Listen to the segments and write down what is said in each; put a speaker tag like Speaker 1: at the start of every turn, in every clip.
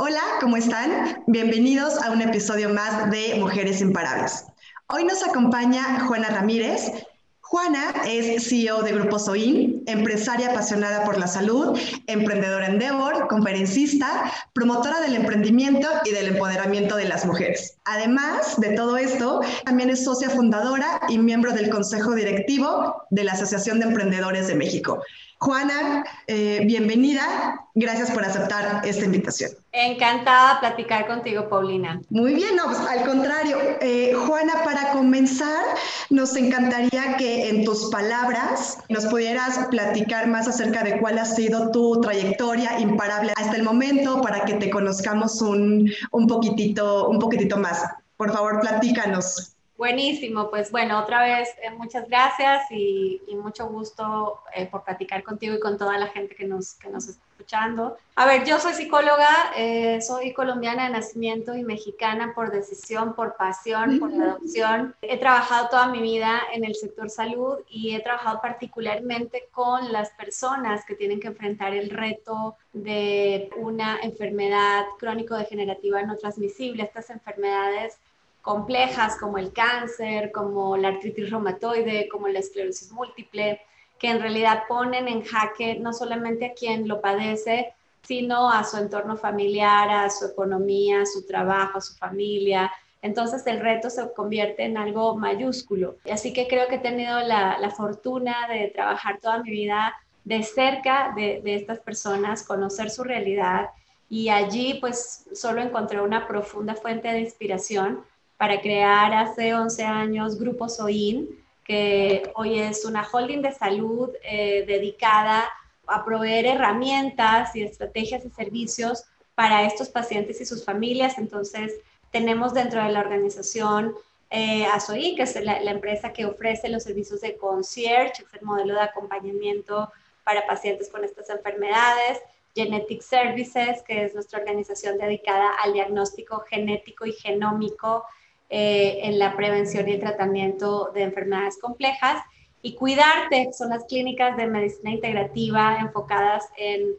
Speaker 1: Hola, ¿cómo están? Bienvenidos a un episodio más de Mujeres Imparables. Hoy nos acompaña Juana Ramírez. Juana es CEO de Grupo Soin, empresaria apasionada por la salud, emprendedora Endeavor, conferencista, promotora del emprendimiento y del empoderamiento de las mujeres. Además de todo esto, también es socia fundadora y miembro del Consejo Directivo de la Asociación de Emprendedores de México. Juana, eh, bienvenida. Gracias por aceptar esta invitación.
Speaker 2: Encantada platicar contigo, Paulina.
Speaker 1: Muy bien, no, pues, al contrario. Eh, Juana, para comenzar, nos encantaría que en tus palabras nos pudieras platicar más acerca de cuál ha sido tu trayectoria imparable hasta el momento para que te conozcamos un, un poquitito, un poquitito más. Por favor, platícanos.
Speaker 2: Buenísimo, pues bueno, otra vez eh, muchas gracias y, mucho gusto eh, por platicar contigo y con toda la gente que nos, que nos está escuchando. A ver, yo soy psicóloga, eh, soy colombiana de nacimiento y mexicana por decisión, por pasión, por adopción. He trabajado toda mi vida en el sector salud y he trabajado particularmente con las personas que tienen que enfrentar el reto de una enfermedad crónico-degenerativa no transmisible, estas enfermedades complejas como el cáncer, como la artritis reumatoide, como la esclerosis múltiple, que en realidad ponen en jaque no solamente a quien lo padece, sino a su entorno familiar, a su economía, a su trabajo, a su familia. Entonces el reto se convierte en algo mayúsculo. Así que creo que he tenido la, la fortuna de trabajar toda mi vida de cerca de, de estas personas, conocer su realidad y allí pues solo encontré una profunda fuente de inspiración para crear hace 11 años Grupo SOIN, que hoy es una holding de salud eh, dedicada a proveer herramientas y estrategias y servicios para estos pacientes y sus familias. Entonces, tenemos dentro de la organización eh, a SOIN, que es la, la, empresa que ofrece los servicios de concierge, es el modelo de acompañamiento para pacientes con estas enfermedades. Genetic Services, que es nuestra organización dedicada al diagnóstico genético y genómico eh, en la prevención y el tratamiento de enfermedades complejas. Y Cuidarte son las clínicas de medicina integrativa enfocadas en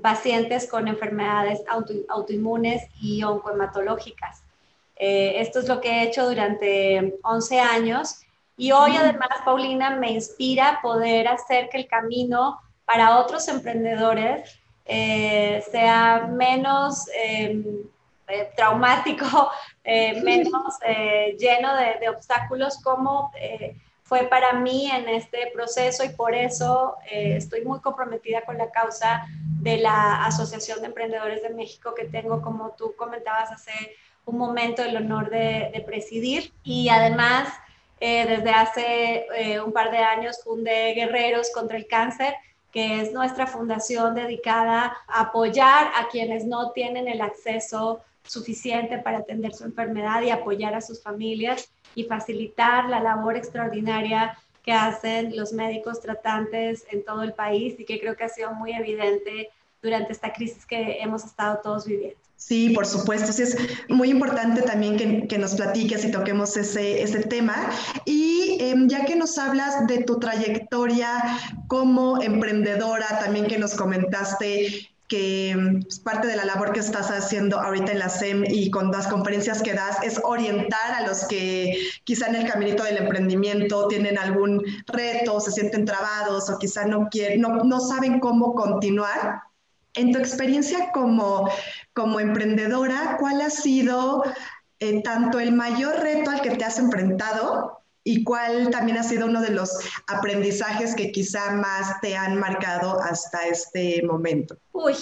Speaker 2: pacientes con enfermedades autoinmunes y oncohematológicas. Eh, esto es lo que he hecho durante 11 años y hoy además, Paulina, me inspira poder hacer que el camino para otros emprendedores eh, sea menos eh, traumático, eh, menos eh, lleno de, obstáculos como fue para mí en este proceso y por eso estoy muy comprometida con la causa de la Asociación de Emprendedores de México que tengo, como tú comentabas hace un momento, el honor de, de presidir. Y además desde hace un par de años fundé Guerreros contra el Cáncer que es nuestra fundación dedicada a apoyar a quienes no tienen el acceso suficiente para atender su enfermedad y apoyar a sus familias y facilitar la labor extraordinaria que hacen los médicos tratantes en todo el país y que creo que ha sido muy evidente durante esta crisis que hemos estado todos viviendo.
Speaker 1: Sí, por supuesto. Sí, es muy importante también que, que nos platiques y toquemos ese, ese tema. Y em, ya que nos hablas de tu trayectoria como emprendedora, también que nos comentaste que pues, parte de la labor que estás haciendo ahorita en la SEM y con las conferencias que das es orientar a los que quizá en el caminito del emprendimiento tienen algún reto, se sienten trabados o quizá no, quieren, no, no saben cómo continuar. En tu experiencia como, como emprendedora, ¿cuál ha sido eh, tanto el mayor reto al que te has enfrentado ¿Y cuál también ha sido uno de los aprendizajes que quizá más te han marcado hasta este momento?
Speaker 2: Uy,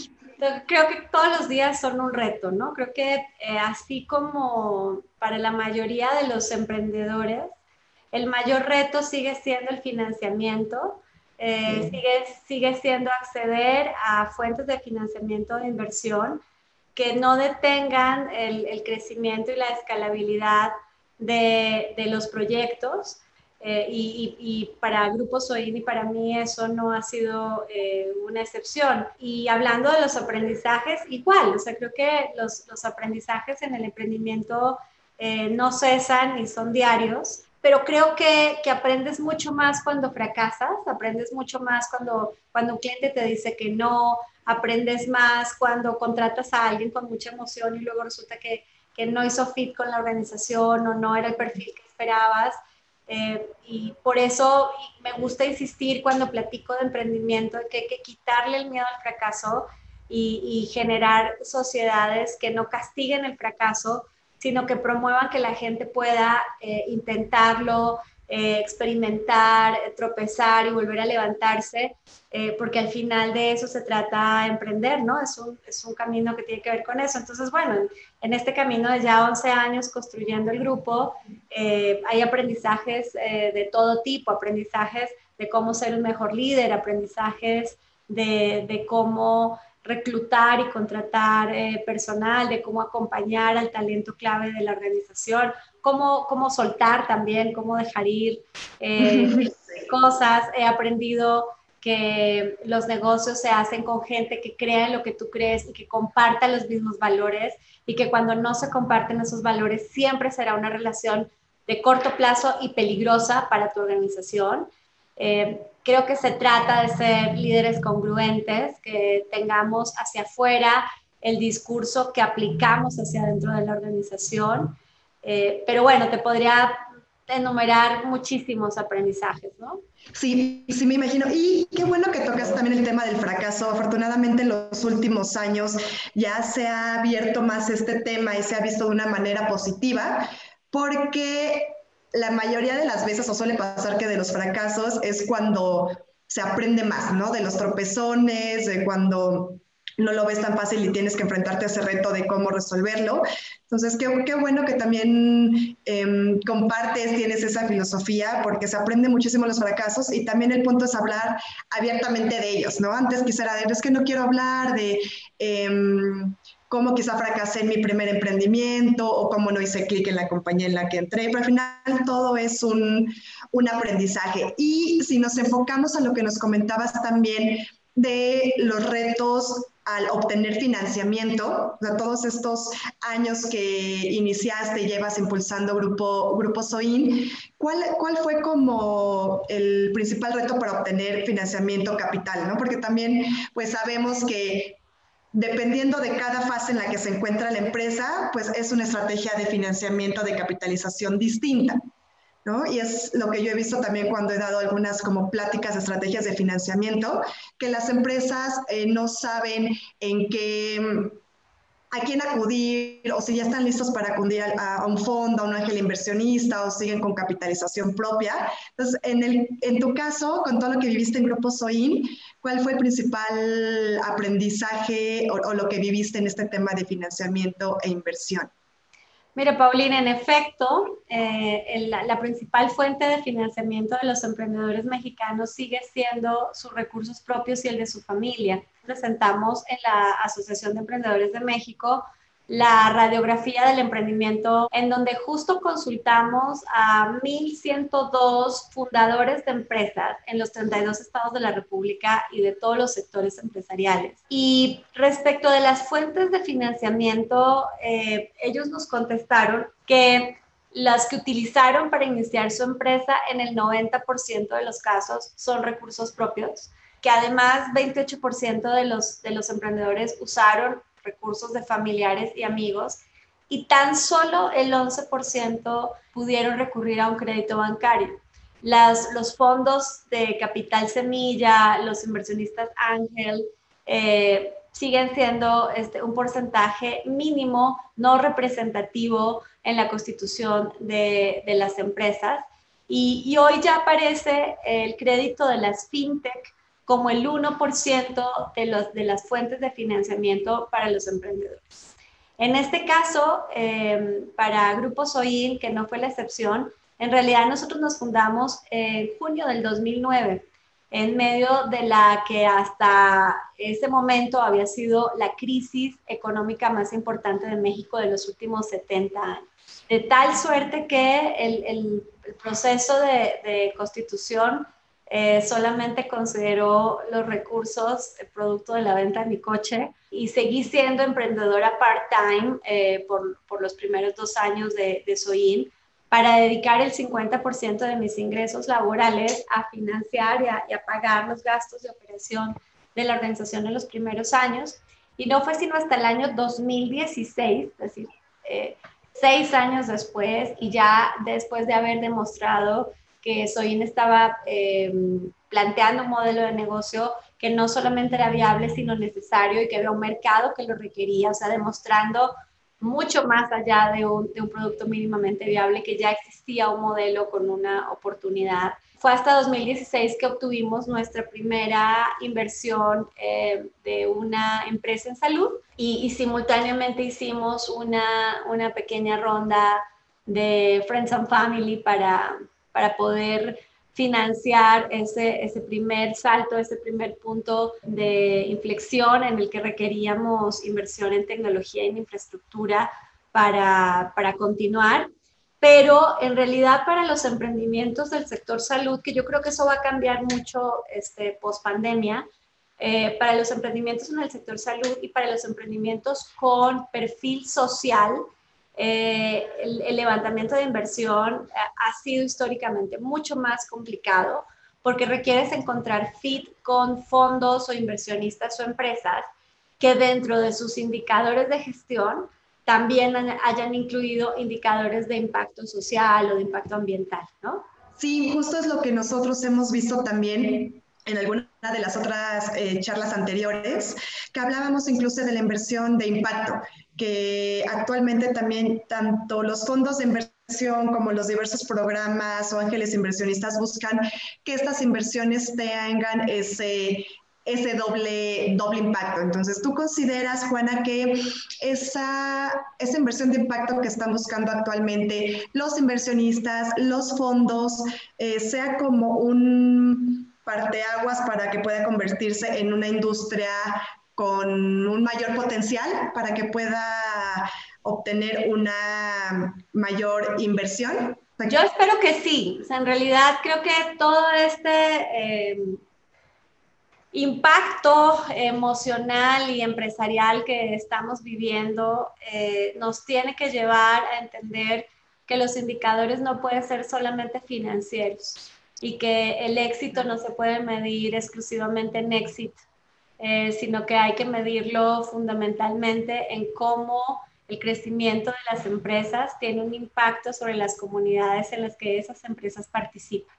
Speaker 2: creo que todos los días son un reto, ¿no? Creo que eh, así como para la mayoría de los emprendedores, el mayor reto sigue siendo el financiamiento, eh, sigue, sigue siendo acceder a fuentes de financiamiento de inversión que no detengan el, el crecimiento y la escalabilidad de, los proyectos. Eh, y, y, para Grupo Soin y para mí eso no ha sido eh, una excepción. Y hablando de los aprendizajes, igual, o sea, creo que los, los aprendizajes en el emprendimiento eh, no cesan ni son diarios, pero creo que, que, aprendes mucho más cuando fracasas, aprendes mucho más cuando, cuando un cliente te dice que no, aprendes más cuando contratas a alguien con mucha emoción y luego resulta que, que no hizo fit con la organización o no era el perfil que esperabas. Eh, y por eso me gusta insistir cuando platico de emprendimiento, que hay que quitarle el miedo al fracaso y, generar sociedades que no castiguen el fracaso, sino que promuevan que la gente pueda eh, intentarlo, eh, experimentar, tropezar y volver a levantarse, eh, porque al final de eso se trata emprender, ¿no? Es un, es un camino que tiene que ver con eso. Entonces, bueno, en, este camino de ya 11 años construyendo el grupo, eh, hay aprendizajes de todo tipo, aprendizajes de cómo ser un mejor líder, aprendizajes de, de cómo reclutar y contratar personal, de cómo acompañar al talento clave de la organización, cómo, cómo soltar también, cómo dejar ir eh, cosas. He aprendido que los negocios se hacen con gente que crea en lo que tú crees y que comparta los mismos valores y que cuando no se comparten esos valores siempre será una relación de corto plazo y peligrosa para tu organización. Eh, creo que se trata de ser líderes congruentes, que tengamos hacia afuera el discurso que aplicamos hacia adentro de la organización eh, pero bueno, te podría enumerar muchísimos aprendizajes, ¿no?
Speaker 1: Sí, sí, me imagino. Y qué bueno que tocas también el tema del fracaso. Afortunadamente en los últimos años ya se ha abierto más este tema y se ha visto de una manera positiva, porque la mayoría de las veces, o suele pasar que de los fracasos, es cuando se aprende más, ¿no? De los tropezones, de cuando no lo ves tan fácil y tienes que enfrentarte a ese reto de cómo resolverlo. Entonces, qué, qué bueno que también em, compartes, tienes esa filosofía, porque se aprende muchísimo los fracasos y también el punto es hablar abiertamente de ellos, ¿no? Antes quisiera decir, es que no quiero hablar de... Em, cómo quizá fracasé en mi primer emprendimiento o cómo no hice clic en la compañía en la que entré, pero al final todo es un, un aprendizaje. Y si nos enfocamos a lo que nos comentabas también de los retos al obtener financiamiento, o todos estos años que iniciaste llevas impulsando Grupo, Grupo SOIN, ¿cuál, ¿cuál fue como el principal reto para obtener financiamiento capital? ¿no? Porque también pues sabemos que dependiendo de cada fase en la que se encuentra la empresa, pues es una estrategia de financiamiento de capitalización distinta. ¿No? Y es lo que yo he visto también cuando he dado algunas como pláticas de estrategias de financiamiento, que las empresas eh, no saben en qué, a quién acudir o si ya están listos para acudir a, un fondo, a un ángel inversionista o siguen con capitalización propia. Entonces, en, el, en tu caso, con todo lo que viviste en Grupo SOIN, ¿cuál fue el principal aprendizaje o, o lo que viviste en este tema de financiamiento e inversión?
Speaker 2: Mira, Paulina, en efecto, eh, la, principal fuente de financiamiento de los emprendedores mexicanos sigue siendo sus recursos propios y el de su familia. Presentamos en la Asociación de Emprendedores de México la radiografía del emprendimiento, en donde justo consultamos a 1.102 fundadores de empresas en los 32 estados de la República y de todos los sectores empresariales. Y respecto de las fuentes de financiamiento, eh, ellos nos contestaron que las que utilizaron para iniciar su empresa en el 90% de los casos son recursos propios, que además 28% de los, de los emprendedores usaron recursos de familiares y amigos y tan solo el 11% pudieron recurrir a un crédito bancario. Las, los fondos de capital semilla, los inversionistas ángel, eh, siguen siendo este, un porcentaje mínimo, no representativo en la constitución de, de las empresas. Y, y, hoy ya aparece el crédito de las fintech como el 1% de, los, de las fuentes de financiamiento para los emprendedores. En este caso, eh, para Grupo Soil, que no fue la excepción, en realidad nosotros nos fundamos en junio del 2009 en medio de la que hasta ese momento había sido la crisis económica más importante de México de los últimos 70 años. De tal suerte que el, proceso de, constitución eh, solamente consideró los recursos producto de la venta de mi coche y seguí siendo emprendedora part-time eh, por, los primeros dos años de, de Soin para dedicar el 50% de mis ingresos laborales a financiar y a, pagar los gastos de operación de la organización en los primeros años. Y no fue sino hasta el año 2016, es decir, eh, seis años después, y ya después de haber demostrado que Soin estaba em, planteando un modelo de negocio que no solamente era viable, sino necesario y que había un mercado que lo requería, o sea, demostrando mucho más allá de un, producto mínimamente viable, que ya existía un modelo con una oportunidad. Fue hasta 2016 que obtuvimos nuestra primera inversión eh, de una empresa en salud y, y simultáneamente hicimos una, una, pequeña ronda de Friends and Family para, para poder financiar ese, ese primer salto, ese primer punto de inflexión en el que requeríamos inversión en tecnología y en infraestructura para, para continuar. Pero en realidad para los emprendimientos del sector salud, que yo creo que eso va a cambiar mucho este, post pandemia, eh, para los emprendimientos en el sector salud y para los emprendimientos con perfil social, eh, el, levantamiento de inversión eh, ha sido históricamente mucho más complicado porque requieres encontrar fit con fondos o inversionistas o empresas que dentro de sus indicadores de gestión también hayan incluido indicadores de impacto social o de impacto ambiental, ¿no?
Speaker 1: Sí, justo es lo que nosotros hemos visto también en alguna de las otras eh, charlas anteriores, que hablábamos incluso de la inversión de impacto que actualmente también tanto los fondos de inversión como los diversos programas o ángeles inversionistas buscan que estas inversiones tengan ese, ese doble, doble impacto. Entonces, ¿tú consideras, Juana, que esa, esa inversión de impacto que están buscando actualmente los inversionistas, los fondos, eh, sea como un parteaguas para que pueda convertirse en una industria con un mayor potencial para que pueda obtener una mayor inversión?
Speaker 2: Yo espero que sí. en realidad creo que todo este eh, impacto emocional y empresarial que estamos viviendo eh, nos tiene que llevar a entender que los indicadores no pueden ser solamente financieros y que el éxito no se puede medir exclusivamente en éxito eh, sino que hay que medirlo fundamentalmente en cómo el crecimiento de las empresas tiene un impacto sobre las comunidades en las que esas empresas participan.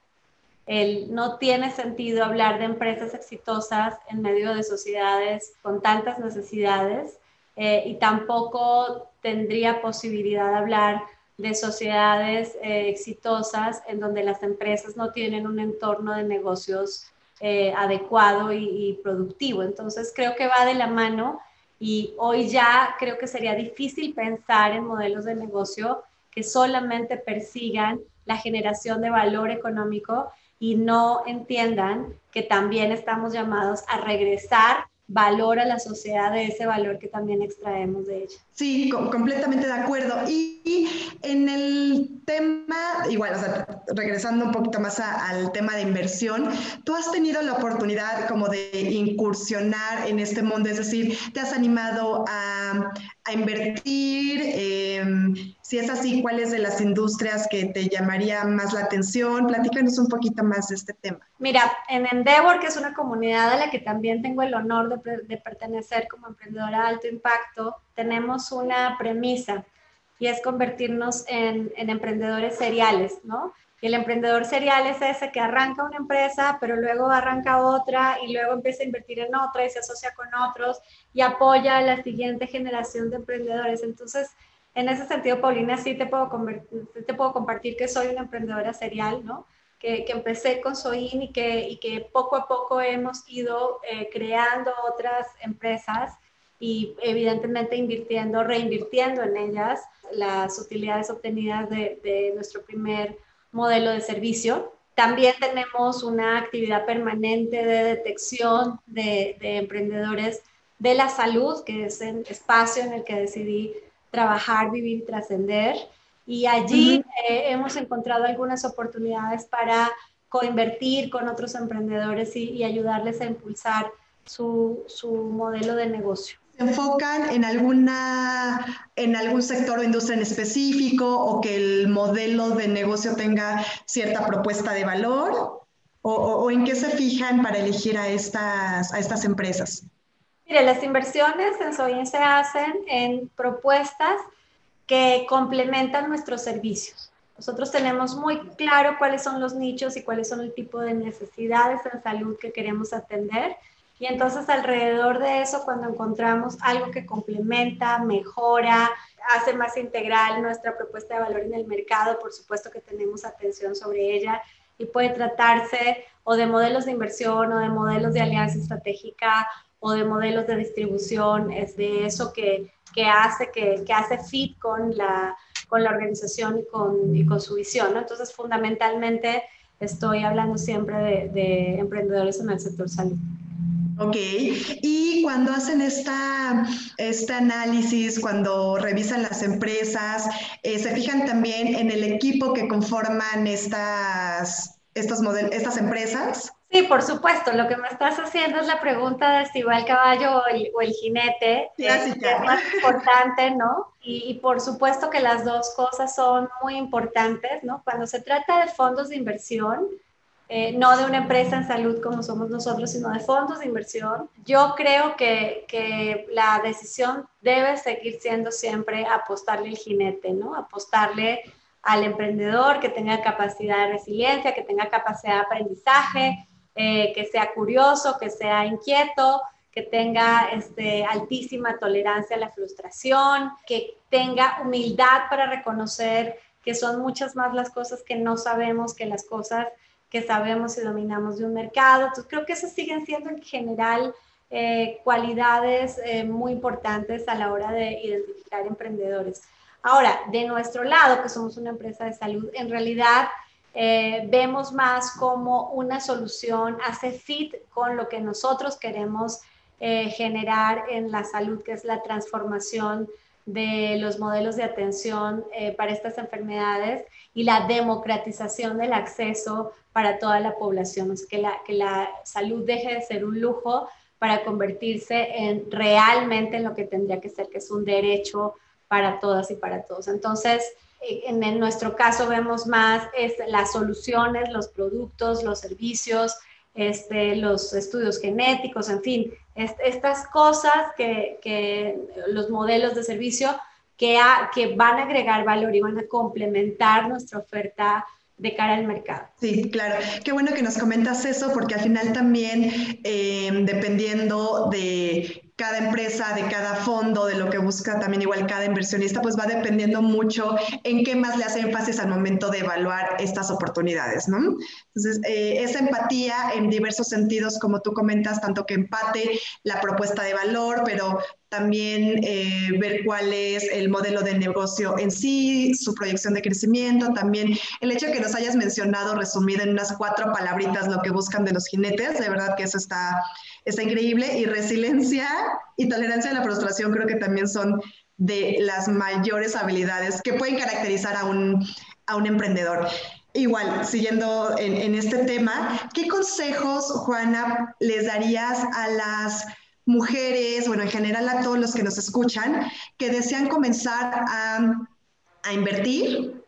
Speaker 2: El, no tiene sentido hablar de empresas exitosas en medio de sociedades con tantas necesidades eh, y tampoco tendría posibilidad de hablar de sociedades eh, exitosas en donde las empresas no tienen un entorno de negocios eh, adecuado y, productivo. Entonces creo que va de la mano y hoy ya creo que sería difícil pensar en modelos de negocio que solamente persigan la generación de valor económico y no entiendan que también estamos llamados a regresar valor a la sociedad de ese valor que también extraemos de ella.
Speaker 1: Sí, completamente de acuerdo. Igual, o sea, regresando un poquito más al tema de inversión, tú has tenido la oportunidad como de incursionar en este mundo, es decir, te has animado a, a invertir. Eh, si es así, ¿cuáles de las industrias que te llamaría más la atención? Platícanos un poquito más de este tema.
Speaker 2: Mira, en Endeavor, que es una comunidad a la que también tengo el honor de, de pertenecer como emprendedora de alto impacto, tenemos una premisa y es convertirnos en, en emprendedores seriales, ¿no? Y el emprendedor serial es ese que arranca una empresa, pero luego arranca otra y luego empieza a invertir en otra y se asocia con otros y apoya a la siguiente generación de emprendedores. Entonces, en ese sentido, Paulina, sí te puedo, te puedo compartir que soy una emprendedora serial, ¿no? Que, que empecé con Soin y que, y que poco a poco hemos ido eh, creando otras empresas y evidentemente invirtiendo, reinvirtiendo en ellas las utilidades obtenidas de, de nuestro primer modelo de servicio. también tenemos una actividad permanente de detección de, emprendedores de la salud, que es el espacio en el que decidí trabajar, vivir y trascender. Y allí eh, hemos encontrado algunas oportunidades para coinvertir con otros emprendedores y, ayudarles a impulsar su, su modelo de negocio.
Speaker 1: ¿Se enfocan en, alguna, en algún sector o industria en específico o que el modelo de negocio tenga cierta propuesta de valor? ¿O, en qué se fijan para elegir a estas, a estas empresas?
Speaker 2: Mire, las inversiones en Soin se hacen en propuestas que complementan nuestros servicios. Nosotros tenemos muy claro cuáles son los nichos y cuáles son el tipo de necesidades en salud que queremos atender y entonces alrededor de eso, cuando encontramos algo que complementa, mejora, hace más integral nuestra propuesta de valor en el mercado, por supuesto que tenemos atención sobre ella y puede tratarse o de modelos de inversión o de modelos de alianza estratégica o de modelos de distribución, es de eso que, que hace, que, que, hace fit con la, con la organización y con, y con su visión. ¿no? Entonces, fundamentalmente, estoy hablando siempre de, de emprendedores en el sector salud.
Speaker 1: Ok, y cuando hacen esta, este análisis, cuando revisan las empresas, eh, ¿se fijan también en el equipo que conforman estas, estos estas empresas?
Speaker 2: Sí, por supuesto. Lo que me estás haciendo es la pregunta de si va el caballo o el, jinete. Es, más importante, ¿no? Y, y, por supuesto que las dos cosas son muy importantes, ¿no? Cuando se trata de fondos de inversión, eh, no de una empresa en salud como somos nosotros, sino de fondos de inversión. Yo creo que, que la decisión debe seguir siendo siempre apostarle el jinete, ¿no? Apostarle al emprendedor que tenga capacidad de resiliencia, que tenga capacidad de aprendizaje, eh, que sea curioso, que sea inquieto, que tenga este, altísima tolerancia a la frustración, que tenga humildad para reconocer que son muchas más las cosas que no sabemos que las cosas que sabemos y dominamos de un mercado. Entonces, creo que esas siguen siendo en general eh, cualidades eh, muy importantes a la hora de identificar emprendedores. Ahora, de nuestro lado, que somos una empresa de salud, en realidad eh, vemos más como una solución, hace fit con lo que nosotros queremos generar en la salud, que es la transformación de los modelos de atención para estas enfermedades y la democratización del acceso para toda la población, que, la, que la salud deje de ser un lujo para convertirse en realmente en lo que tendría que ser, que es un derecho para todas y para todos. Entonces, en, en nuestro caso vemos más es, las soluciones, los productos, los servicios, este, los estudios genéticos, en fin, estas cosas que, que, los modelos de servicio que, que van a agregar valor y van a complementar nuestra oferta de cara al mercado.
Speaker 1: Sí, claro. Qué bueno que nos comentas eso, porque al final también, eh, dependiendo de cada empresa, de cada fondo, de lo que busca también igual cada inversionista, pues va dependiendo mucho en qué más le hace énfasis al momento de evaluar estas oportunidades, ¿no? Entonces, eh, esa empatía en diversos sentidos, como tú comentas, tanto que empate la propuesta de valor, pero también eh, ver cuál es el modelo de negocio en sí, su proyección de crecimiento, también el hecho de que nos hayas mencionado resumido en unas cuatro palabritas lo que buscan de los jinetes, de verdad que eso está, está increíble, y resiliencia y tolerancia a la frustración creo que también son de las mayores habilidades que pueden caracterizar a un, a un emprendedor. Igual, siguiendo en, este tema, ¿qué consejos, Juana, les darías a las mujeres, bueno, en general a todos los que nos escuchan, que desean comenzar a, invertir,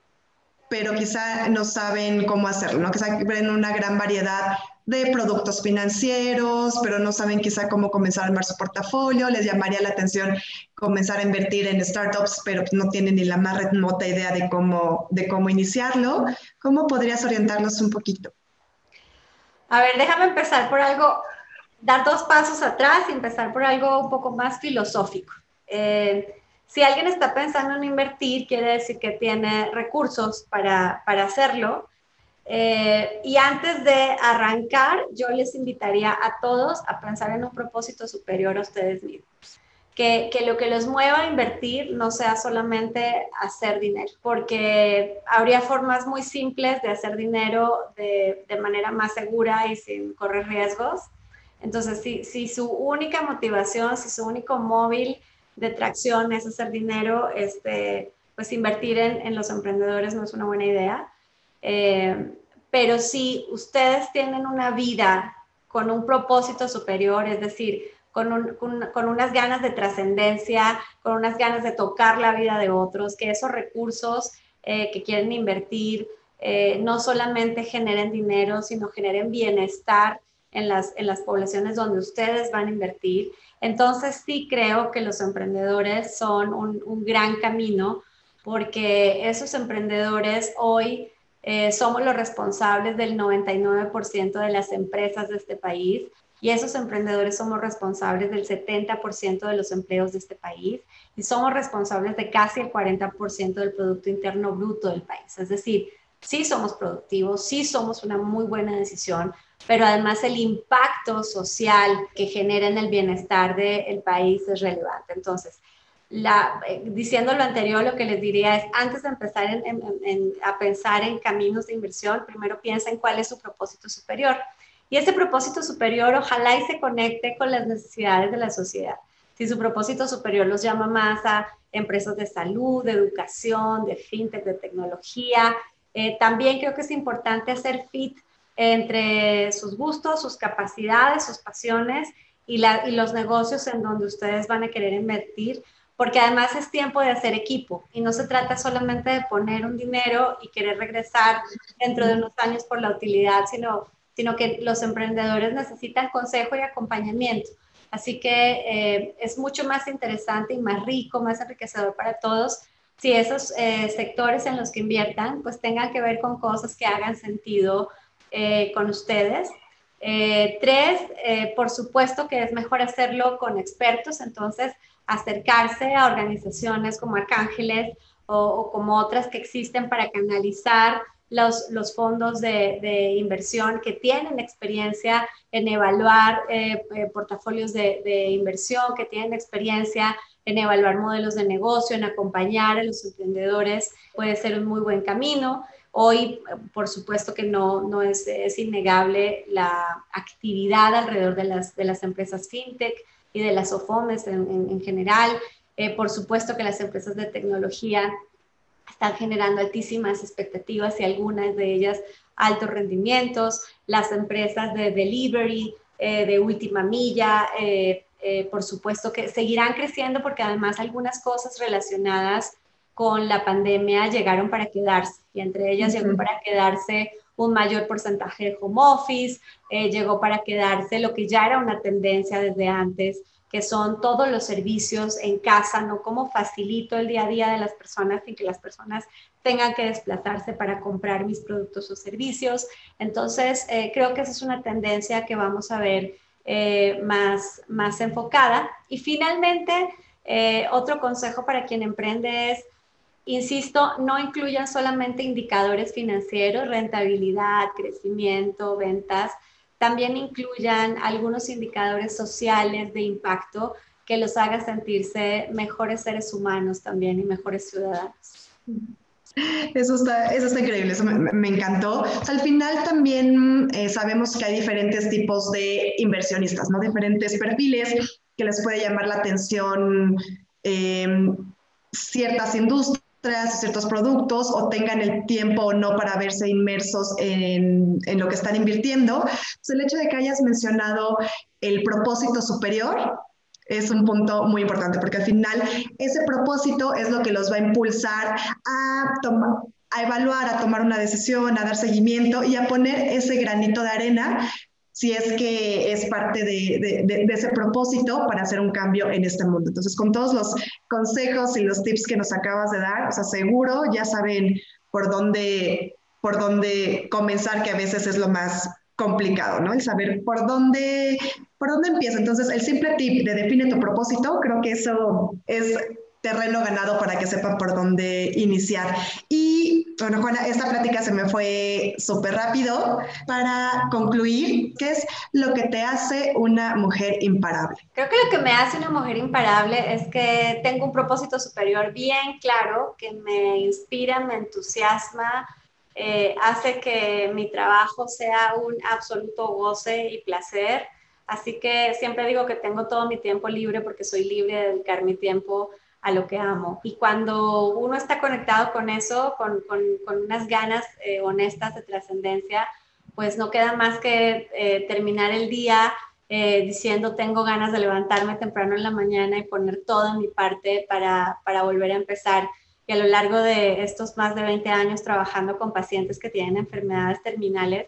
Speaker 1: pero quizá no saben cómo hacerlo, ¿no? Quizá una gran variedad de productos financieros, pero no saben quizá cómo comenzar a armar su portafolio, les llamaría la atención comenzar a invertir en startups, pero no tienen ni la más remota idea de cómo, de cómo iniciarlo. ¿Cómo podrías orientarlos un poquito?
Speaker 2: A ver, déjame empezar por algo dar dos pasos atrás y empezar por algo un poco más filosófico. Eh, si alguien está pensando en invertir, quiere decir que tiene recursos para, para hacerlo. Eh, y antes de arrancar, yo les invitaría a todos a pensar en un propósito superior a ustedes mismos. que, que, lo que los mueva a invertir no sea solamente hacer dinero, porque habría formas muy simples de hacer dinero de, de manera más segura y sin correr riesgos. Entonces, si, si, su única motivación, si su único móvil de tracción es hacer dinero, este, pues invertir en, en los emprendedores no es una buena idea. Eh, pero si ustedes tienen una vida con un propósito superior, es decir, con, con, unas ganas de trascendencia, con unas ganas de tocar la vida de otros, que esos recursos eh, que quieren invertir eh, no solamente generen dinero, sino generen bienestar en las, en las poblaciones donde ustedes van a invertir. Entonces sí creo que los emprendedores son un, un gran camino porque esos emprendedores hoy eh, somos los responsables del 99% de las empresas de este país y esos emprendedores somos responsables del 70% de los empleos de este país y somos responsables de casi el 40% del Producto Interno Bruto del país. Es decir, sí somos productivos, sí somos una muy buena decisión, pero además el impacto social que genera en el bienestar del país es relevante. Entonces, eh, diciendo lo anterior, lo que les diría es, antes de empezar a pensar en caminos de inversión, primero piensen cuál es su propósito superior. Y ese propósito superior ojalá y se conecte con las necesidades de la sociedad. Si su propósito superior los llama más a empresas de salud, de educación, de fintech, de tecnología, eh, también creo que es importante hacer fit entre sus gustos, sus capacidades, sus pasiones y los negocios en donde ustedes van a querer invertir, porque además es tiempo de hacer equipo y no se trata solamente de poner un dinero y querer regresar dentro de unos años por la utilidad, sino sino que los emprendedores necesitan consejo y acompañamiento. Así que eh, es mucho más interesante y más rico, más enriquecedor para todos si esos eh, sectores en los que inviertan pues tengan que ver con cosas que hagan sentido eh, con ustedes. tres, por supuesto que es mejor hacerlo con expertos, entonces acercarse a organizaciones como Arcángeles o, como otras que existen para canalizar los, los fondos de, de, inversión que tienen experiencia en evaluar eh, eh, portafolios de, de, inversión, que tienen experiencia en evaluar modelos de negocio, en acompañar a los emprendedores, puede ser un muy buen camino. Hoy, por supuesto que no, no es, es innegable la actividad alrededor de las, de las empresas fintech y de las OFOMES en, en, general. Eh, por supuesto que las empresas de tecnología están generando altísimas expectativas y algunas de ellas altos rendimientos, las empresas de delivery, eh, de última milla, eh, eh, por supuesto que seguirán creciendo porque además algunas cosas relacionadas con la pandemia llegaron para quedarse y entre ellas llegó para quedarse un mayor porcentaje de home office, llegó para quedarse lo que ya era una tendencia desde antes, que son todos los servicios en casa, ¿no? Cómo facilito el día a día de las personas sin que las personas tengan que desplazarse para comprar mis productos o servicios. Entonces, eh, creo que esa es una tendencia que vamos a ver eh, más, más enfocada. Y finalmente, eh, otro consejo para quien emprende es, insisto, no incluyan solamente indicadores financieros, rentabilidad, crecimiento, ventas, también incluyan algunos indicadores sociales de impacto que los haga sentirse mejores seres humanos también y mejores ciudadanos.
Speaker 1: Eso está, eso está increíble, eso me, encantó. al final también eh, sabemos que hay diferentes tipos de inversionistas, ¿no? Diferentes perfiles que les puede llamar la atención eh, ciertas industrias ciertos productos o tengan el tiempo o no para verse inmersos en, en lo que están invirtiendo. El hecho de que hayas mencionado el propósito superior es un punto muy importante porque al final ese propósito es lo que los va a impulsar a tomar a evaluar, a tomar una decisión, a dar seguimiento y a poner ese granito de arena si es que es parte de, de, ese propósito para hacer un cambio en este mundo. Entonces, con todos los consejos y los tips que nos acabas de dar, o sea, seguro ya saben por dónde, por dónde comenzar, que a veces es lo más complicado, ¿no? El saber por dónde, por dónde empieza. Entonces, el simple tip de define tu propósito, creo que eso es terreno ganado para que sepan por dónde iniciar. Bueno, Juana, esta plática se me fue súper rápido. Para concluir, ¿qué es lo que te hace una mujer imparable?
Speaker 2: Creo que lo que me hace una mujer imparable es que tengo un propósito superior bien claro, que me inspira, me entusiasma, eh, hace que mi trabajo sea un absoluto goce y placer. Así que siempre digo que tengo todo mi tiempo libre porque soy libre de dedicar mi tiempo a lo que amo. Y cuando uno está conectado con eso, con, con, unas ganas eh, honestas de trascendencia, pues no queda más que eh, terminar el día eh, diciendo tengo ganas de levantarme temprano en la mañana y poner todo en mi parte para, para volver a empezar. Y a lo largo de estos más de 20 años trabajando con pacientes que tienen enfermedades terminales,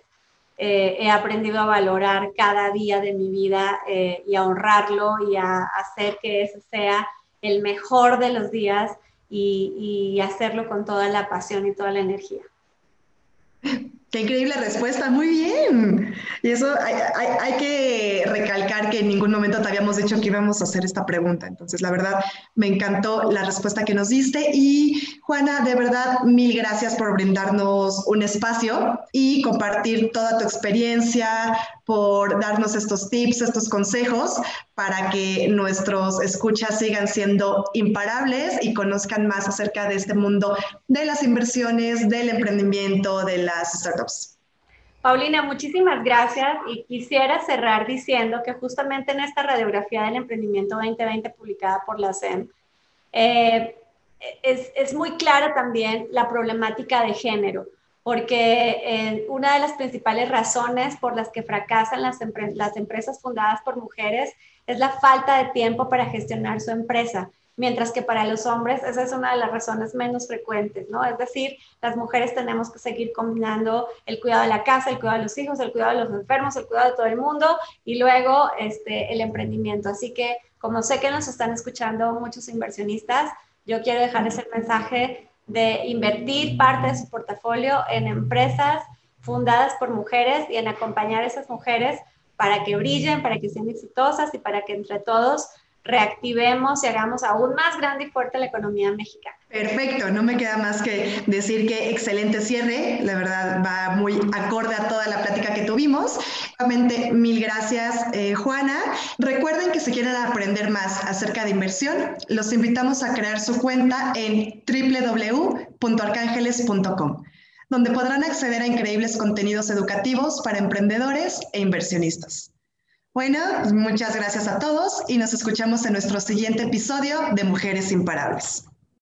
Speaker 2: he aprendido a valorar cada día de mi vida y a honrarlo y a hacer que ese sea el mejor de los días y, hacerlo con toda la pasión y toda la energía.
Speaker 1: Qué increíble respuesta, muy bien. Y eso hay, que recalcar que en ningún momento te habíamos dicho que íbamos a hacer esta pregunta. Entonces, la verdad, me encantó la respuesta que nos diste. Y Juana, de verdad, mil gracias por brindarnos un espacio y compartir toda tu experiencia, por darnos estos tips, estos consejos para que nuestros escuchas sigan siendo imparables y conozcan más acerca de este mundo de las inversiones, del emprendimiento, de las
Speaker 2: Paulina, muchísimas gracias y quisiera cerrar diciendo que justamente en esta radiografía del emprendimiento 2020 publicada por la SEM, eh, es, muy clara también la problemática de género porque eh, una de las principales razones por las que fracasan las empresas fundadas por mujeres es la falta de tiempo para gestionar su empresa, mientras que para los hombres esa es una de las razones menos frecuentes, ¿no? Es decir, las mujeres tenemos que seguir combinando el cuidado de la casa, el cuidado de los hijos, el cuidado de los enfermos, el cuidado de todo el mundo y luego este, el emprendimiento. Así que como sé que nos están escuchando muchos inversionistas, yo quiero dejarles el mensaje de invertir parte de su portafolio en empresas fundadas por mujeres y en acompañar a esas mujeres para que brillen, para que sean exitosas y para que entre todos reactivemos y hagamos aún más grande y fuerte la economía mexicana.
Speaker 1: Perfecto, no me queda más que decir que excelente cierre, la verdad va muy acorde a toda la plática que tuvimos. Nuevamente, mil gracias, eh, Juana. Recuerden que si quieren aprender más acerca de inversión, los invitamos a crear su cuenta en www.arcángeles.com donde podrán acceder a increíbles contenidos educativos para emprendedores e inversionistas. Bueno, muchas gracias a todos y nos escuchamos en nuestro siguiente episodio de Mujeres Imparables.